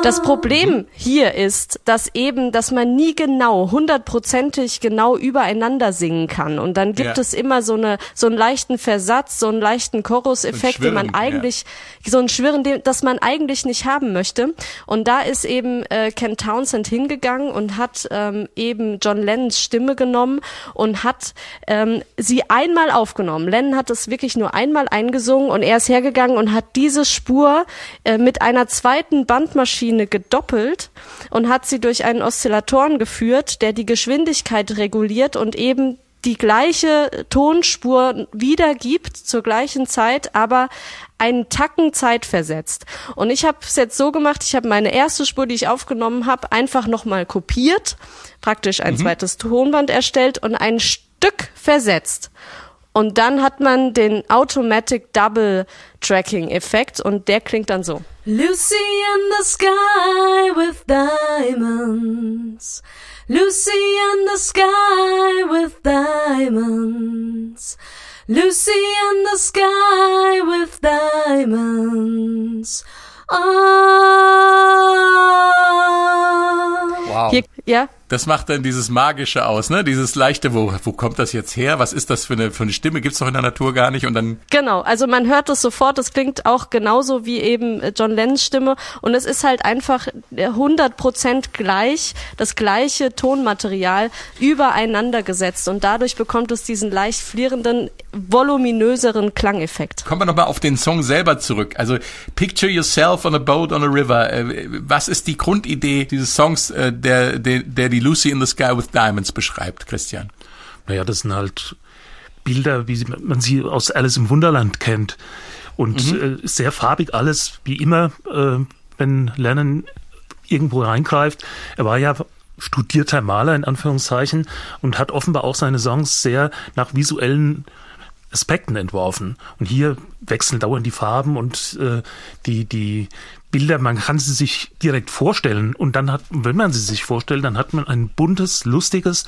Das Problem hier ist, dass eben, dass man nie genau, hundertprozentig genau übereinander singen kann. Und dann gibt ja. es immer so eine, so einen leichten Versatz, so einen leichten Choruseffekt, so den man eigentlich, ja. so ein Schwirren, den, das man eigentlich nicht haben möchte. Und da ist eben äh, Ken Townsend hingegangen und hat ähm, eben John Lennons Stimme genommen und hat ähm, sie einmal aufgenommen. Lennon hat es wirklich nur einmal eingesungen und er ist hergegangen und hat diese Spur äh, mit einer zweiten Bandmaschine gedoppelt und hat sie durch einen Oszillatoren geführt, der die Geschwindigkeit reguliert und eben die gleiche Tonspur wiedergibt zur gleichen Zeit, aber einen Tacken Zeit versetzt. Und ich habe es jetzt so gemacht, ich habe meine erste Spur, die ich aufgenommen habe, einfach nochmal kopiert, praktisch ein mhm. zweites Tonband erstellt und ein Stück versetzt. Und dann hat man den Automatic Double Tracking Effekt und der klingt dann so. Lucy in the sky with diamonds. Lucy in the sky with diamonds. Lucy in the sky with diamonds. Oh. Wow. Hier, ja, das macht dann dieses Magische aus, ne? Dieses leichte, wo, wo kommt das jetzt her? Was ist das für eine, für eine Stimme? Gibt's doch in der Natur gar nicht und dann. Genau, also man hört es sofort, es klingt auch genauso wie eben äh, John Lennons Stimme und es ist halt einfach 100 Prozent gleich, das gleiche Tonmaterial übereinander gesetzt und dadurch bekommt es diesen leicht flierenden, voluminöseren Klangeffekt. Kommen wir nochmal auf den Song selber zurück. Also Picture Yourself on a Boat on a River. Äh, was ist die Grundidee dieses Songs, äh, der, der, der die Lucy in the Sky with Diamonds beschreibt, Christian? Naja, das sind halt Bilder, wie man sie aus Alice im Wunderland kennt. Und mhm. äh, sehr farbig alles, wie immer, äh, wenn Lennon irgendwo reingreift. Er war ja studierter Maler in Anführungszeichen und hat offenbar auch seine Songs sehr nach visuellen Aspekten entworfen. Und hier wechseln dauernd die Farben und äh, die, die Bilder, man kann sie sich direkt vorstellen. Und dann hat, wenn man sie sich vorstellt, dann hat man ein buntes, lustiges,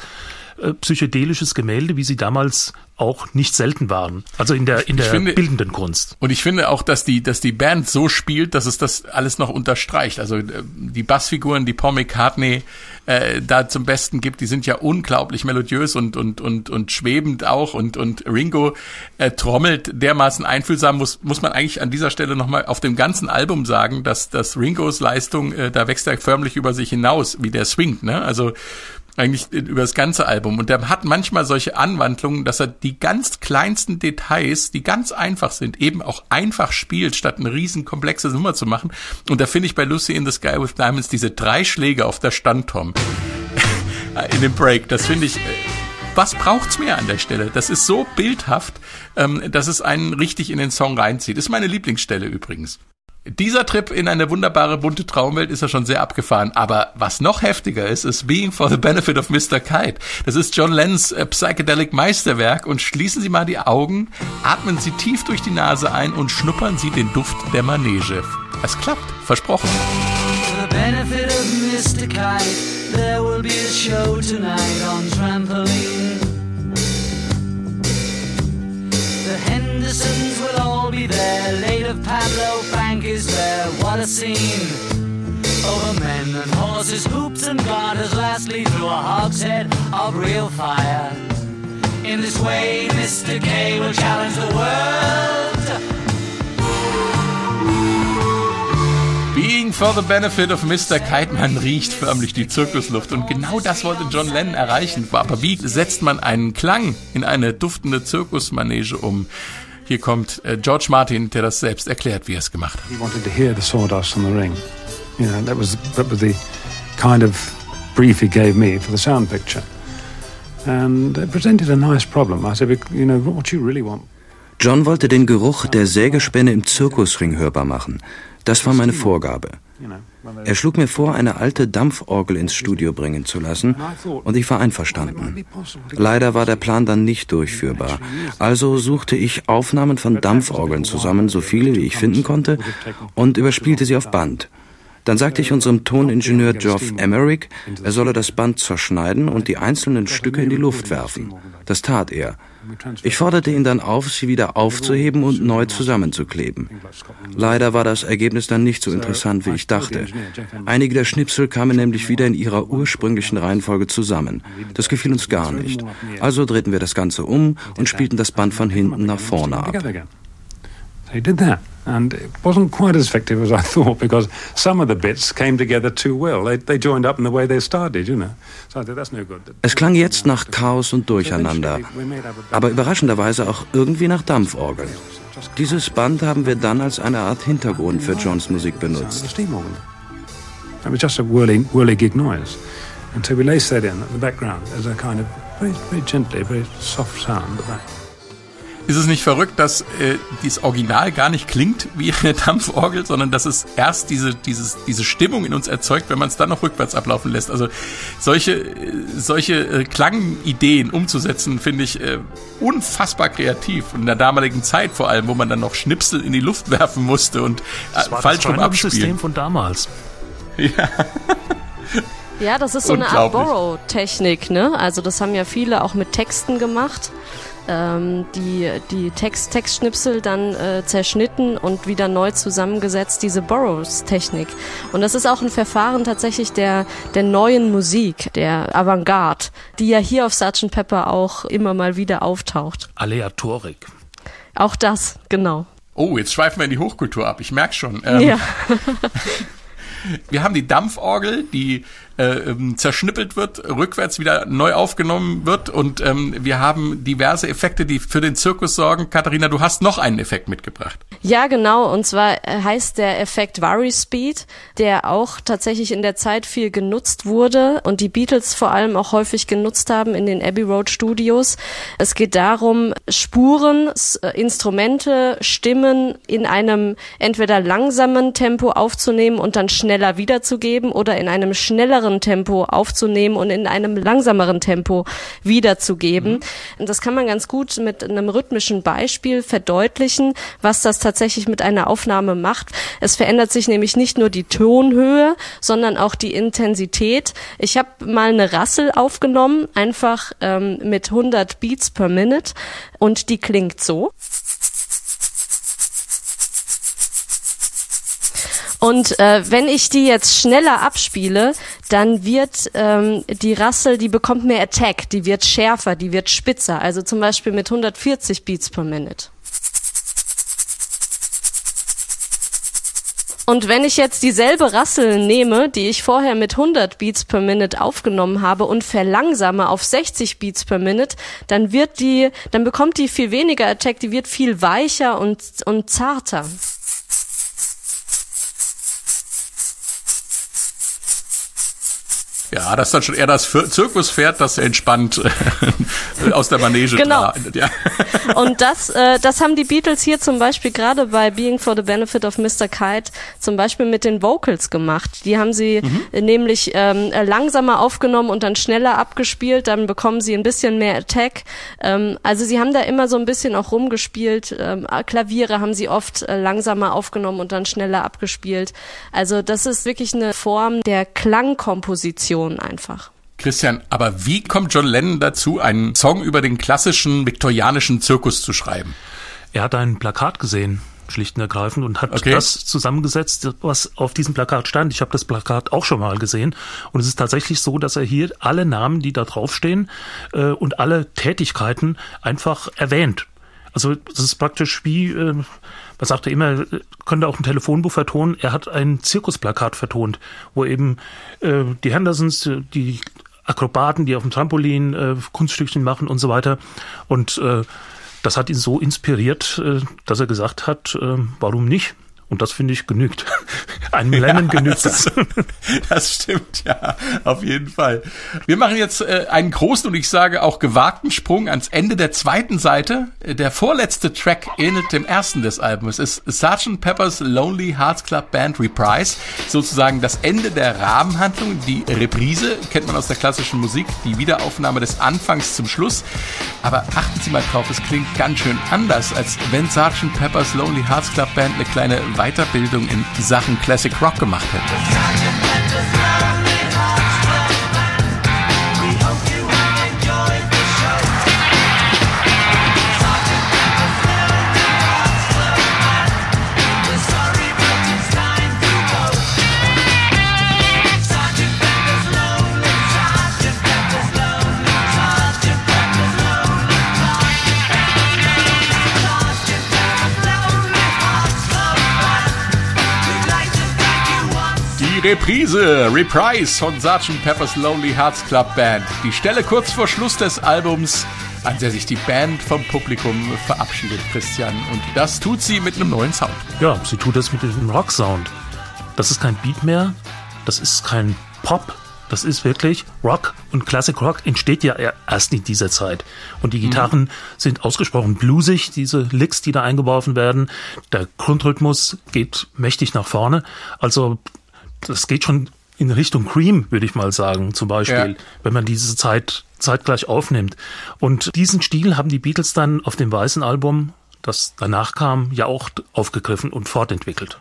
äh, psychedelisches Gemälde, wie sie damals auch nicht selten waren. Also in der, in der finde, bildenden Kunst. Und ich finde auch, dass die, dass die Band so spielt, dass es das alles noch unterstreicht. Also äh, die Bassfiguren, die Paul McCartney äh, da zum Besten gibt, die sind ja unglaublich melodiös und, und, und, und schwebend auch. Und, und Ringo äh, trommelt dermaßen einfühlsam, muss, muss man eigentlich an dieser Stelle nochmal auf dem ganzen Album sagen, dass, dass Ringos Leistung, äh, da wächst er förmlich über sich hinaus, wie der swingt. Ne? Also eigentlich über das ganze Album. Und der hat manchmal solche Anwandlungen, dass er die ganz kleinsten Details, die ganz einfach sind, eben auch einfach spielt, statt eine riesen komplexe Nummer zu machen. Und da finde ich bei Lucy in the Sky with Diamonds diese drei Schläge auf der Standtom in dem Break. Das finde ich, äh, was braucht's mehr an der Stelle? Das ist so bildhaft, ähm, dass es einen richtig in den Song reinzieht. Ist meine Lieblingsstelle übrigens. Dieser Trip in eine wunderbare bunte Traumwelt ist ja schon sehr abgefahren. Aber was noch heftiger ist, ist Being for the Benefit of Mr. Kite. Das ist John Lennons äh, Psychedelic Meisterwerk und schließen Sie mal die Augen, atmen Sie tief durch die Nase ein und schnuppern Sie den Duft der Manege. Es klappt, versprochen. For the benefit of Mr. Kite, there will be a show tonight on trampoline. The Hendersons will all be there, of Pablo Frank is there, what a scene. Over men and horses, hoops and garters, lastly through a hogshead of real fire. In this way, Mr. K will challenge the world. Being for the benefit of Mr. Kite, man riecht förmlich die Zirkusluft und genau das wollte John Lennon erreichen. Aber wie setzt man einen Klang in eine duftende Zirkusmanege um? Hier kommt äh, George Martin, der das selbst erklärt, wie er es gemacht hat. He wanted to hear the sawdust on the ring. You know, that was, that was the kind of brief he gave me for the sound picture. And it presented a nice problem. I said, you know, what you really want John wollte den Geruch der Sägespäne im Zirkusring hörbar machen. Das war meine Vorgabe. Er schlug mir vor, eine alte Dampforgel ins Studio bringen zu lassen, und ich war einverstanden. Leider war der Plan dann nicht durchführbar. Also suchte ich Aufnahmen von Dampforgeln zusammen, so viele wie ich finden konnte, und überspielte sie auf Band. Dann sagte ich unserem Toningenieur Geoff Emerick, er solle das Band zerschneiden und die einzelnen Stücke in die Luft werfen. Das tat er. Ich forderte ihn dann auf, sie wieder aufzuheben und neu zusammenzukleben. Leider war das Ergebnis dann nicht so interessant, wie ich dachte. Einige der Schnipsel kamen nämlich wieder in ihrer ursprünglichen Reihenfolge zusammen. Das gefiel uns gar nicht. Also drehten wir das Ganze um und spielten das Band von hinten nach vorne ab. And it wasn't quite as effective as I thought because some of the bits came together too well. They, they joined up in the way they started, you know. So I thought, that's no good. Es klang jetzt nach Chaos und Durcheinander, aber überraschenderweise auch irgendwie nach Dampforgel. Dieses Band haben wir dann als eine Art Hintergrund für Johns Musik benutzt. It was just a whirly, whirly gig noise. And so we laced that in the background as a kind of very, very gently, very soft sound. Ist es nicht verrückt, dass äh, dieses Original gar nicht klingt wie eine Dampforgel, sondern dass es erst diese, dieses, diese Stimmung in uns erzeugt, wenn man es dann noch rückwärts ablaufen lässt? Also solche, äh, solche äh, Klangideen umzusetzen, finde ich äh, unfassbar kreativ. Und in der damaligen Zeit vor allem, wo man dann noch Schnipsel in die Luft werfen musste und äh, falsch rum abspielen. Das System von damals. Ja. Ja, das ist so eine Art Borrow-Technik, ne? Also das haben ja viele auch mit Texten gemacht ähm, die, die Text, Textschnipsel dann äh, zerschnitten und wieder neu zusammengesetzt, diese Burroughs-Technik. Und das ist auch ein Verfahren tatsächlich der, der neuen Musik, der Avantgarde, die ja hier auf Sgt. Pepper auch immer mal wieder auftaucht. Aleatorik. Auch das, genau. Oh, jetzt schweifen wir in die Hochkultur ab, ich merke schon. Ähm, ja. wir haben die Dampforgel, die ähm, zerschnippelt wird, rückwärts wieder neu aufgenommen wird und ähm, wir haben diverse Effekte, die für den Zirkus sorgen. Katharina, du hast noch einen Effekt mitgebracht. Ja, genau. Und zwar äh, heißt der Effekt Worry Speed, der auch tatsächlich in der Zeit viel genutzt wurde und die Beatles vor allem auch häufig genutzt haben in den Abbey Road Studios. Es geht darum, Spuren, äh, Instrumente, Stimmen in einem entweder langsamen Tempo aufzunehmen und dann schneller wiederzugeben oder in einem schnelleren schnelleren Tempo aufzunehmen und in einem langsameren Tempo wiederzugeben. Mhm. Das kann man ganz gut mit einem rhythmischen Beispiel verdeutlichen, was das tatsächlich mit einer Aufnahme macht. Es verändert sich nämlich nicht nur die Tonhöhe, sondern auch die Intensität. Ich habe mal eine Rassel aufgenommen, einfach ähm, mit 100 Beats per Minute und die klingt so. Und äh, wenn ich die jetzt schneller abspiele, dann wird ähm, die Rassel, die bekommt mehr Attack, die wird schärfer, die wird spitzer. Also zum Beispiel mit 140 Beats per Minute. Und wenn ich jetzt dieselbe Rassel nehme, die ich vorher mit 100 Beats per Minute aufgenommen habe und verlangsame auf 60 Beats per Minute, dann wird die, dann bekommt die viel weniger Attack, die wird viel weicher und, und zarter. Ja, das ist dann schon eher das Zirkuspferd, das entspannt äh, aus der Manege genau. Ja. Und das, äh, das haben die Beatles hier zum Beispiel gerade bei Being for the Benefit of Mr. Kite zum Beispiel mit den Vocals gemacht. Die haben sie mhm. nämlich ähm, langsamer aufgenommen und dann schneller abgespielt, dann bekommen sie ein bisschen mehr Attack. Ähm, also sie haben da immer so ein bisschen auch rumgespielt. Ähm, Klaviere haben sie oft äh, langsamer aufgenommen und dann schneller abgespielt. Also das ist wirklich eine Form der Klangkomposition Emotionen einfach. Christian, aber wie kommt John Lennon dazu, einen Song über den klassischen viktorianischen Zirkus zu schreiben? Er hat ein Plakat gesehen, schlicht und ergreifend, und hat okay. das zusammengesetzt, was auf diesem Plakat stand. Ich habe das Plakat auch schon mal gesehen. Und es ist tatsächlich so, dass er hier alle Namen, die da draufstehen, äh, und alle Tätigkeiten einfach erwähnt. Also das ist praktisch wie, äh, man sagte immer, könnte auch ein Telefonbuch vertonen. Er hat ein Zirkusplakat vertont, wo eben äh, die Hendersons, die Akrobaten, die auf dem Trampolin äh, Kunststückchen machen und so weiter. Und äh, das hat ihn so inspiriert, äh, dass er gesagt hat, äh, warum nicht? Und das finde ich genügt. Ein Lennon ja, genügt das. Das. das stimmt, ja, auf jeden Fall. Wir machen jetzt äh, einen großen und ich sage auch gewagten Sprung ans Ende der zweiten Seite. Der vorletzte Track ähnelt dem ersten des Albums. Es ist Sgt. Pepper's Lonely Hearts Club Band Reprise. Sozusagen das Ende der Rahmenhandlung. Die Reprise kennt man aus der klassischen Musik. Die Wiederaufnahme des Anfangs zum Schluss. Aber achten Sie mal drauf, es klingt ganz schön anders, als wenn Sgt. Pepper's Lonely Hearts Club Band eine kleine Weiterbildung in Sachen Classic Rock gemacht hätte. Reprise, Reprise von Sgt. Pepper's Lonely Hearts Club Band. Die Stelle kurz vor Schluss des Albums, an der sich die Band vom Publikum verabschiedet, Christian. Und das tut sie mit einem neuen Sound. Ja, sie tut das mit dem Rock-Sound. Das ist kein Beat mehr, das ist kein Pop, das ist wirklich Rock und Classic Rock entsteht ja erst in dieser Zeit. Und die mhm. Gitarren mhm. sind ausgesprochen bluesig, diese Licks, die da eingeworfen werden. Der Grundrhythmus geht mächtig nach vorne. Also das geht schon in Richtung Cream, würde ich mal sagen, zum Beispiel, ja. wenn man diese Zeit zeitgleich aufnimmt. Und diesen Stil haben die Beatles dann auf dem weißen Album, das danach kam, ja auch aufgegriffen und fortentwickelt.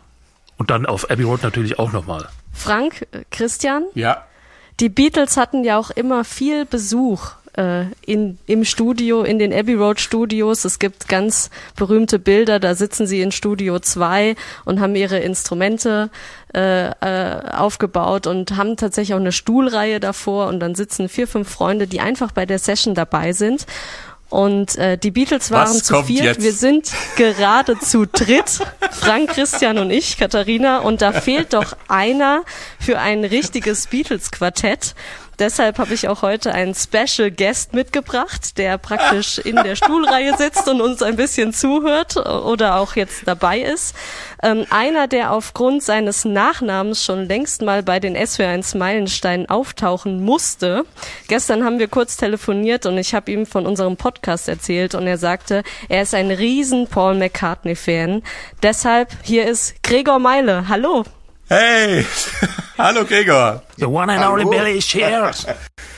Und dann auf Abbey Road natürlich auch nochmal. Frank, Christian? Ja. Die Beatles hatten ja auch immer viel Besuch äh, in, im Studio, in den Abbey Road Studios. Es gibt ganz berühmte Bilder, da sitzen sie in Studio 2 und haben ihre Instrumente äh, äh, aufgebaut und haben tatsächlich auch eine Stuhlreihe davor und dann sitzen vier, fünf Freunde, die einfach bei der Session dabei sind. Und äh, die Beatles waren Was zu viert. Jetzt? Wir sind gerade zu dritt. Frank, Christian und ich, Katharina. Und da fehlt doch einer für ein richtiges Beatles-Quartett deshalb habe ich auch heute einen Special Guest mitgebracht, der praktisch in der Stuhlreihe sitzt und uns ein bisschen zuhört oder auch jetzt dabei ist. Ähm, einer, der aufgrund seines Nachnamens schon längst mal bei den SW1 Meilenstein auftauchen musste. Gestern haben wir kurz telefoniert und ich habe ihm von unserem Podcast erzählt und er sagte, er ist ein riesen Paul McCartney-Fan. Deshalb hier ist Gregor Meile. Hallo. Hey! Hallo Gregor. The one and only Billy Shears.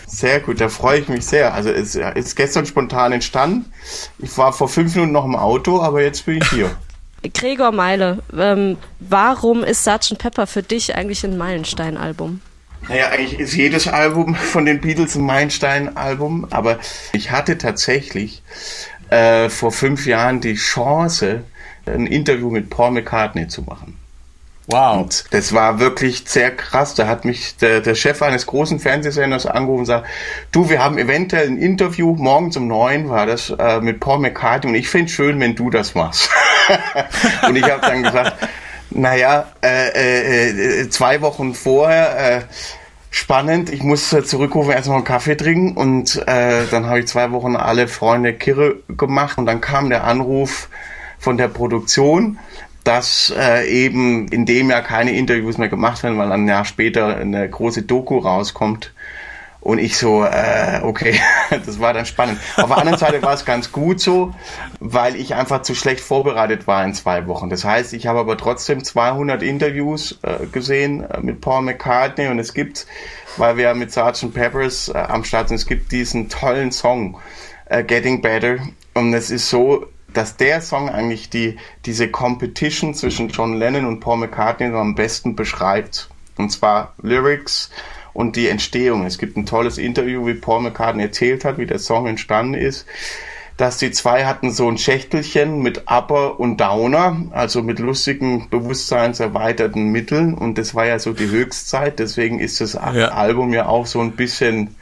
Sehr gut, da freue ich mich sehr. Also es ist gestern spontan entstanden. Ich war vor fünf Minuten noch im Auto, aber jetzt bin ich hier. Gregor Meile, ähm, warum ist Sgt. Pepper für dich eigentlich ein Meilenstein-Album? Naja, eigentlich ist jedes Album von den Beatles ein Meilenstein-Album, aber ich hatte tatsächlich äh, vor fünf Jahren die Chance, ein Interview mit Paul McCartney zu machen. Wow. Und das war wirklich sehr krass. Da hat mich der, der Chef eines großen Fernsehsenders angerufen und gesagt, du, wir haben eventuell ein Interview, morgens um neun war das, äh, mit Paul McCartney und ich finde schön, wenn du das machst. und ich habe dann gesagt, naja, äh, äh, äh, zwei Wochen vorher, äh, spannend. Ich muss zurückrufen, erstmal einen Kaffee trinken und äh, dann habe ich zwei Wochen alle Freunde Kirre gemacht und dann kam der Anruf von der Produktion, dass äh, eben in dem Jahr keine Interviews mehr gemacht werden, weil ein Jahr später eine große Doku rauskommt. Und ich so, äh, okay, das war dann spannend. Auf der anderen Seite war es ganz gut so, weil ich einfach zu schlecht vorbereitet war in zwei Wochen. Das heißt, ich habe aber trotzdem 200 Interviews äh, gesehen äh, mit Paul McCartney und es gibt, weil wir mit Sgt. Peppers äh, am Start sind, es gibt diesen tollen Song, äh, Getting Better. Und es ist so, dass der Song eigentlich die, diese Competition zwischen John Lennon und Paul McCartney am besten beschreibt. Und zwar Lyrics und die Entstehung. Es gibt ein tolles Interview, wie Paul McCartney erzählt hat, wie der Song entstanden ist. Dass die zwei hatten so ein Schächtelchen mit Upper und Downer, also mit lustigen, bewusstseinserweiterten Mitteln. Und das war ja so die Höchstzeit. Deswegen ist das ja. Album ja auch so ein bisschen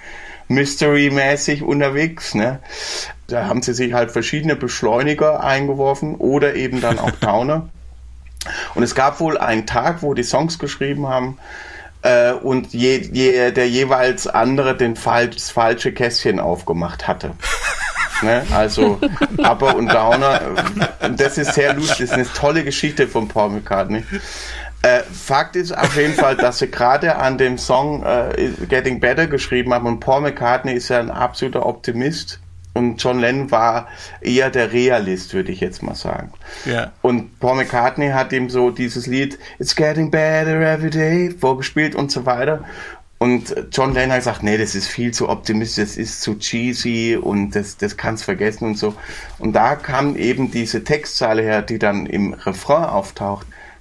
Mystery-mäßig unterwegs. Ne? Da haben sie sich halt verschiedene Beschleuniger eingeworfen oder eben dann auch Downer. Und es gab wohl einen Tag, wo die Songs geschrieben haben äh, und je, je, der jeweils andere den Fal das falsche Kästchen aufgemacht hatte. ne? Also Upper und Downer. Und das ist sehr lustig. Das ist eine tolle Geschichte von Paul McCartney. Äh, Fakt ist auf jeden Fall, dass sie gerade an dem Song äh, Getting Better geschrieben haben und Paul McCartney ist ja ein absoluter Optimist und John Lennon war eher der Realist, würde ich jetzt mal sagen. Ja. Und Paul McCartney hat ihm so dieses Lied It's Getting Better Every Day vorgespielt und so weiter. Und John Lennon hat gesagt, nee, das ist viel zu optimistisch, das ist zu cheesy und das, das kannst vergessen und so. Und da kam eben diese Textzeile her, die dann im Refrain auftaucht.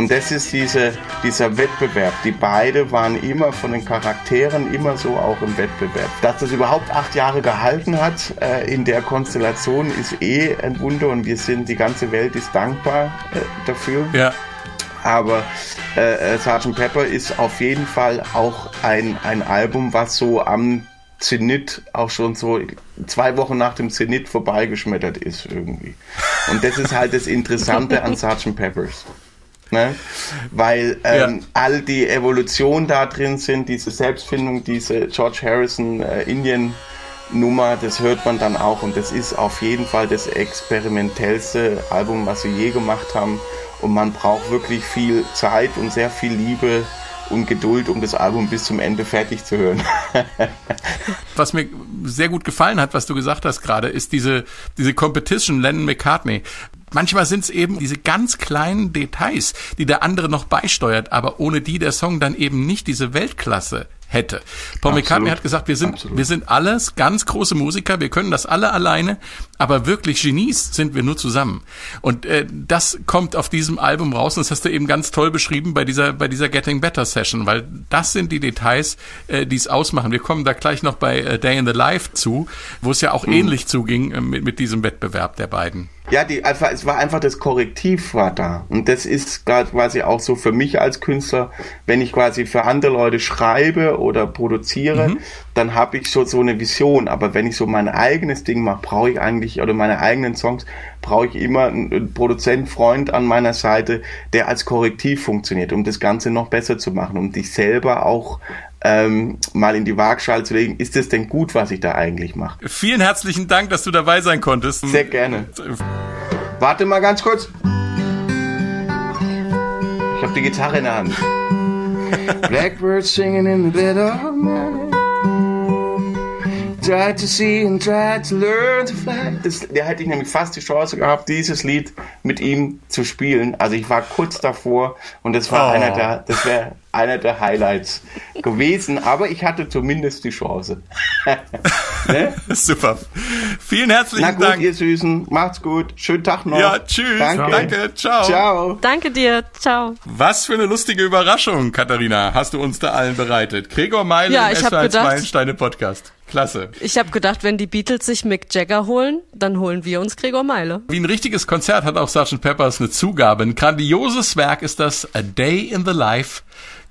Und das ist diese, dieser Wettbewerb. Die beide waren immer von den Charakteren immer so auch im Wettbewerb. Dass das überhaupt acht Jahre gehalten hat äh, in der Konstellation ist eh ein Wunder und wir sind, die ganze Welt ist dankbar äh, dafür. Ja. Aber äh, äh Sgt. Pepper ist auf jeden Fall auch ein, ein Album, was so am Zenit auch schon so zwei Wochen nach dem Zenit vorbeigeschmettert ist irgendwie. Und das ist halt das Interessante an Sgt. Peppers. Ne? Weil ähm, ja. all die Evolution da drin sind, diese Selbstfindung, diese George Harrison äh, Indien Nummer, das hört man dann auch und das ist auf jeden Fall das experimentellste Album, was sie je gemacht haben und man braucht wirklich viel Zeit und sehr viel Liebe und Geduld, um das Album bis zum Ende fertig zu hören. was mir sehr gut gefallen hat, was du gesagt hast gerade, ist diese, diese Competition Lennon McCartney. Manchmal sind es eben diese ganz kleinen Details, die der andere noch beisteuert, aber ohne die der Song dann eben nicht diese Weltklasse hätte. Paul Absolut. McCartney hat gesagt, wir sind, Absolut. wir sind alles ganz große Musiker, wir können das alle alleine, aber wirklich Genies sind wir nur zusammen. Und äh, das kommt auf diesem Album raus und das hast du eben ganz toll beschrieben bei dieser, bei dieser Getting Better Session, weil das sind die Details, äh, die es ausmachen. Wir kommen da gleich noch bei äh, Day in the Life zu, wo es ja auch mhm. ähnlich zuging äh, mit, mit diesem Wettbewerb der beiden. Ja, die, einfach, es war einfach das Korrektiv war da. Und das ist quasi auch so für mich als Künstler, wenn ich quasi für andere Leute schreibe oder produziere, mhm. dann habe ich so, so eine Vision. Aber wenn ich so mein eigenes Ding mache, brauche ich eigentlich, oder meine eigenen Songs, brauche ich immer einen Produzent, Freund an meiner Seite, der als Korrektiv funktioniert, um das Ganze noch besser zu machen, um dich selber auch ähm, mal in die Waagschale zu legen, ist es denn gut, was ich da eigentlich mache? Vielen herzlichen Dank, dass du dabei sein konntest. Sehr gerne. Warte mal ganz kurz. Ich habe die Gitarre in der Hand. Blackbird singing in the dead of night. Try to see and try to learn to fly. Das, da hätte ich nämlich fast die Chance gehabt, dieses Lied mit ihm zu spielen. Also ich war kurz davor und das war Oh. einer der, das wäre einer der Highlights gewesen. Aber ich hatte zumindest die Chance. ne? Super. Vielen herzlichen Na gut, Dank. ihr Süßen, macht's gut. Schönen Tag noch. Ja, tschüss. Danke. Danke. Ciao. Ciao. Danke dir. Ciao. Was für eine lustige Überraschung, Katharina, hast du uns da allen bereitet. Gregor Meile Ja, im ich hab SWR1 gedacht- Meilensteine Podcast. Klasse. Ich habe gedacht, wenn die Beatles sich Mick Jagger holen, dann holen wir uns Gregor Meile. Wie ein richtiges Konzert hat auch Sgt. Peppers eine Zugabe. Ein grandioses Werk ist das A Day in the Life.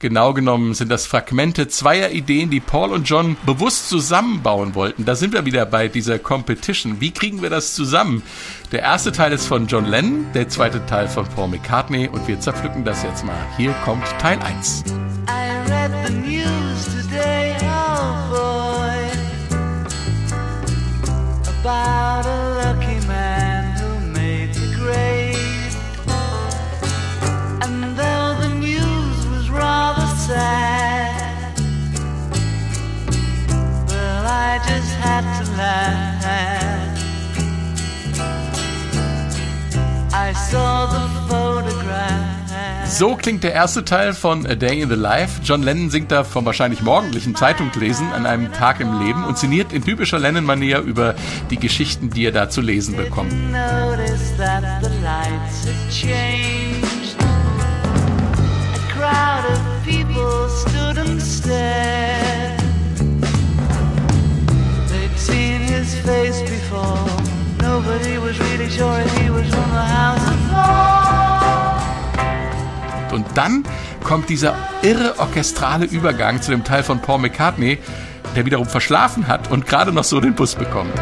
Genau genommen sind das Fragmente zweier Ideen, die Paul und John bewusst zusammenbauen wollten. Da sind wir wieder bei dieser Competition. Wie kriegen wir das zusammen? Der erste Teil ist von John Lennon, der zweite Teil von Paul McCartney und wir zerpflücken das jetzt mal. Hier kommt Teil 1. had to laugh. I saw the photograph. So klingt der erste Teil von A Day in the Life. John Lennon singt da vom wahrscheinlich morgendlichen Zeitunglesen an einem Tag im Leben und sinniert in typischer Lennon-Manier über die Geschichten, die er da zu lesen bekommt. A crowd of people stood and stared. Seen his face before. Nobody was really sure he was from the house of Und dann kommt dieser irre orchestrale Übergang zu dem Teil von Paul McCartney, der wiederum verschlafen hat und gerade noch so den Bus bekommt.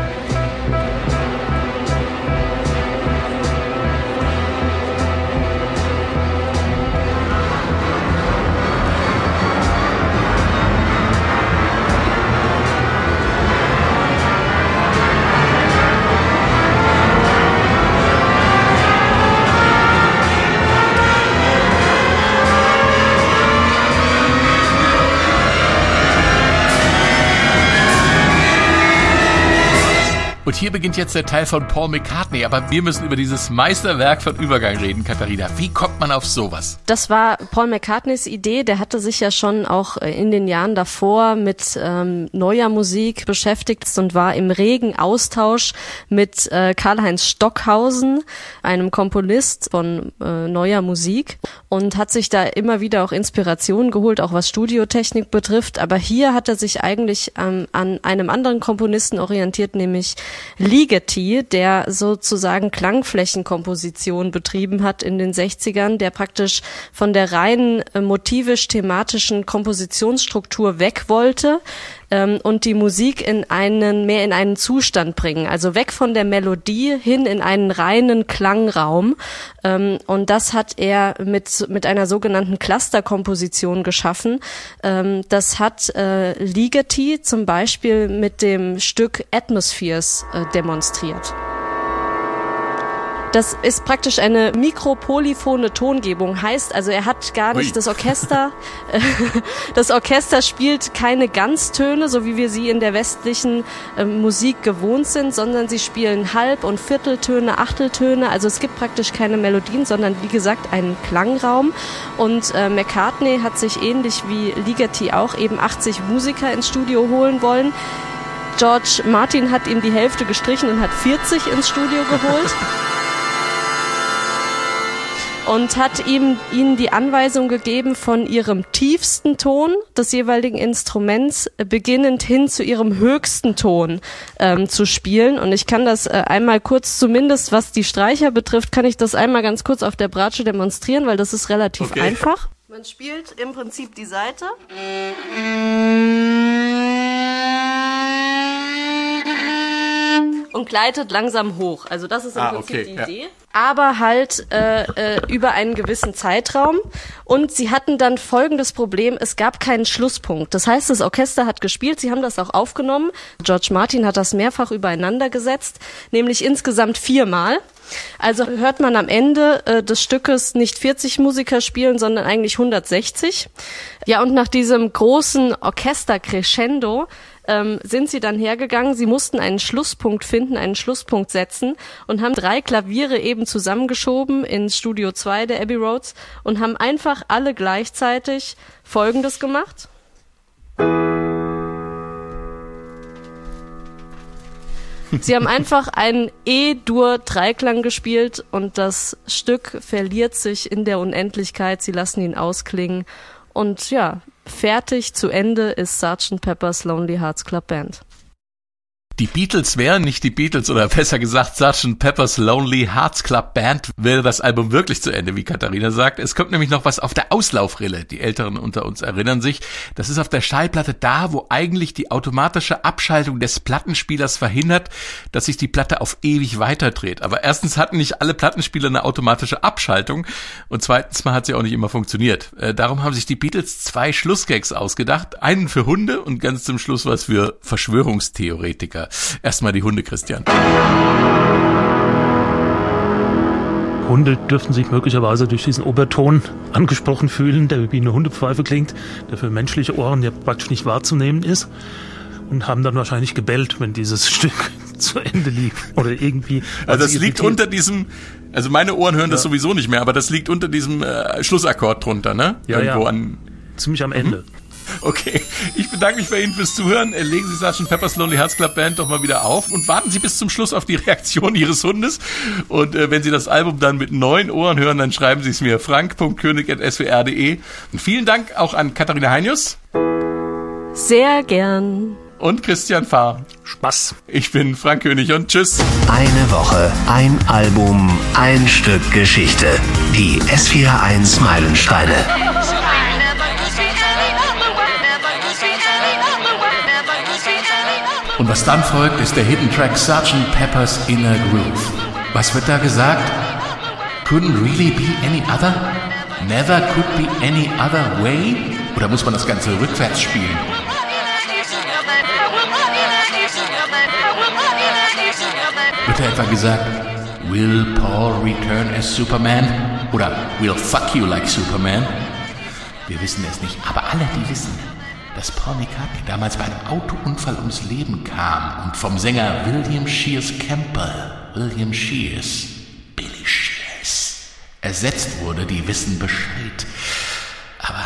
Und hier beginnt jetzt der Teil von Paul McCartney, aber wir müssen über dieses Meisterwerk von Übergang reden, Katharina. Wie kommt man auf sowas? Das war Paul McCartneys Idee. Der hatte sich ja schon auch äh, in den Jahren davor mit ähm, neuer Musik beschäftigt und war im regen Austausch mit äh, Karl-Heinz Stockhausen, einem Komponist von äh, neuer Musik und hat sich da immer wieder auch Inspiration geholt, auch was Studiotechnik betrifft. Aber hier hat er sich eigentlich ähm, an einem anderen Komponisten orientiert, nämlich Ligeti, der sozusagen Klangflächenkomposition betrieben hat in den 60ern, der praktisch von der reinen äh, motivisch-thematischen Kompositionsstruktur weg wollte ähm, und die Musik in einen mehr in einen Zustand bringen, also weg von der Melodie hin in einen reinen Klangraum. Ähm, und das hat er mit mit einer sogenannten Clusterkomposition geschaffen. Ähm, das hat äh, Ligeti zum Beispiel mit dem Stück Atmospheres äh, demonstriert. Das ist praktisch eine mikropolyphone Tongebung. Heißt also, er hat gar nicht Ui. das Orchester. das Orchester spielt keine Ganztöne, so wie wir sie in der westlichen äh, Musik gewohnt sind, sondern sie spielen Halb- und Vierteltöne, Achteltöne. Also es gibt praktisch keine Melodien, sondern wie gesagt einen Klangraum. Und äh, McCartney hat sich ähnlich wie Ligeti auch eben 80 Musiker ins Studio holen wollen. George Martin hat ihm die Hälfte gestrichen und hat 40 ins Studio geholt und hat ihm ihnen die Anweisung gegeben, von ihrem tiefsten Ton des jeweiligen Instruments äh, beginnend hin zu ihrem höchsten Ton ähm, zu spielen. Und ich kann das äh, einmal kurz, zumindest was die Streicher betrifft, kann ich das einmal ganz kurz auf der Bratsche demonstrieren, weil das ist relativ Okay. einfach. Man spielt im Prinzip die Seite. Und gleitet langsam hoch. Also das ist im Ah, Prinzip okay, die ja. Idee. Aber halt äh, äh, über einen gewissen Zeitraum. Und sie hatten dann folgendes Problem, es gab keinen Schlusspunkt. Das heißt, das Orchester hat gespielt, sie haben das auch aufgenommen. George Martin hat das mehrfach übereinander gesetzt, nämlich insgesamt viermal. Also hört man am Ende äh, des Stückes nicht 40 Musiker spielen, sondern eigentlich 160. Ja, und nach diesem großen Orchester-Crescendo ähm, sind sie dann hergegangen. Sie mussten einen Schlusspunkt finden, einen Schlusspunkt setzen und haben drei Klaviere eben zusammengeschoben ins Studio 2 der Abbey Roads und haben einfach alle gleichzeitig Folgendes gemacht. Sie haben einfach einen E-Dur-Dreiklang gespielt und das Stück verliert sich in der Unendlichkeit. Sie lassen ihn ausklingen und ja, fertig zu Ende ist Sgt. Pepper's Lonely Hearts Club Band. Die Beatles wären nicht die Beatles oder besser gesagt Sgt. Pepper's Lonely Hearts Club Band wäre das Album wirklich zu Ende, wie Katharina sagt. Es kommt nämlich noch was auf der Auslaufrille. Die Älteren unter uns erinnern sich. Das ist auf der Schallplatte da, wo eigentlich die automatische Abschaltung des Plattenspielers verhindert, dass sich die Platte auf ewig weiterdreht. Aber erstens hatten nicht alle Plattenspieler eine automatische Abschaltung und zweitens mal hat sie auch nicht immer funktioniert. Äh, darum haben sich die Beatles zwei Schlussgags ausgedacht. Einen für Hunde und ganz zum Schluss was für Verschwörungstheoretiker. Erstmal die Hunde, Christian. Hunde dürften sich möglicherweise durch diesen Oberton angesprochen fühlen, der wie eine Hundepfeife klingt, der für menschliche Ohren ja praktisch nicht wahrzunehmen ist. Und haben dann wahrscheinlich gebellt, wenn dieses Stück zu Ende lief. Oder irgendwie. Also das liegt unter diesem, also meine Ohren hören das sowieso nicht mehr, aber das liegt unter diesem äh, Schlussakkord drunter, ne? Ja, Irgendwo ja. an. Ziemlich am Ende. Okay, ich bedanke mich bei Ihnen fürs Zuhören. Äh, Legen Sie Sgt. Pepper's Lonely Hearts Club Band doch mal wieder auf und warten Sie bis zum Schluss auf die Reaktion Ihres Hundes. Und äh, wenn Sie das Album dann mit neuen Ohren hören, dann schreiben Sie es mir frank.könig.swr.de. Und vielen Dank auch an Katharina Heinius Sehr gern. und Christian Fahr. Spaß. Ich bin Frank König und tschüss. Eine Woche, ein Album, ein Stück Geschichte. Die S41 Meilensteine. Und was dann folgt, ist der Hidden Track Sgt. Pepper's Inner Groove. Was wird da gesagt? Couldn't really be any other? Never could be any other way? Oder muss man das Ganze rückwärts spielen? Wird da etwa gesagt, Will Paul return as Superman? Oder Will fuck you like Superman? Wir wissen es nicht, aber alle, die wissen, dass Paul McCartney damals bei einem Autounfall ums Leben kam und vom Sänger William Shears Campbell, William Shears, Billy Shears, ersetzt wurde, die wissen Bescheid. Aber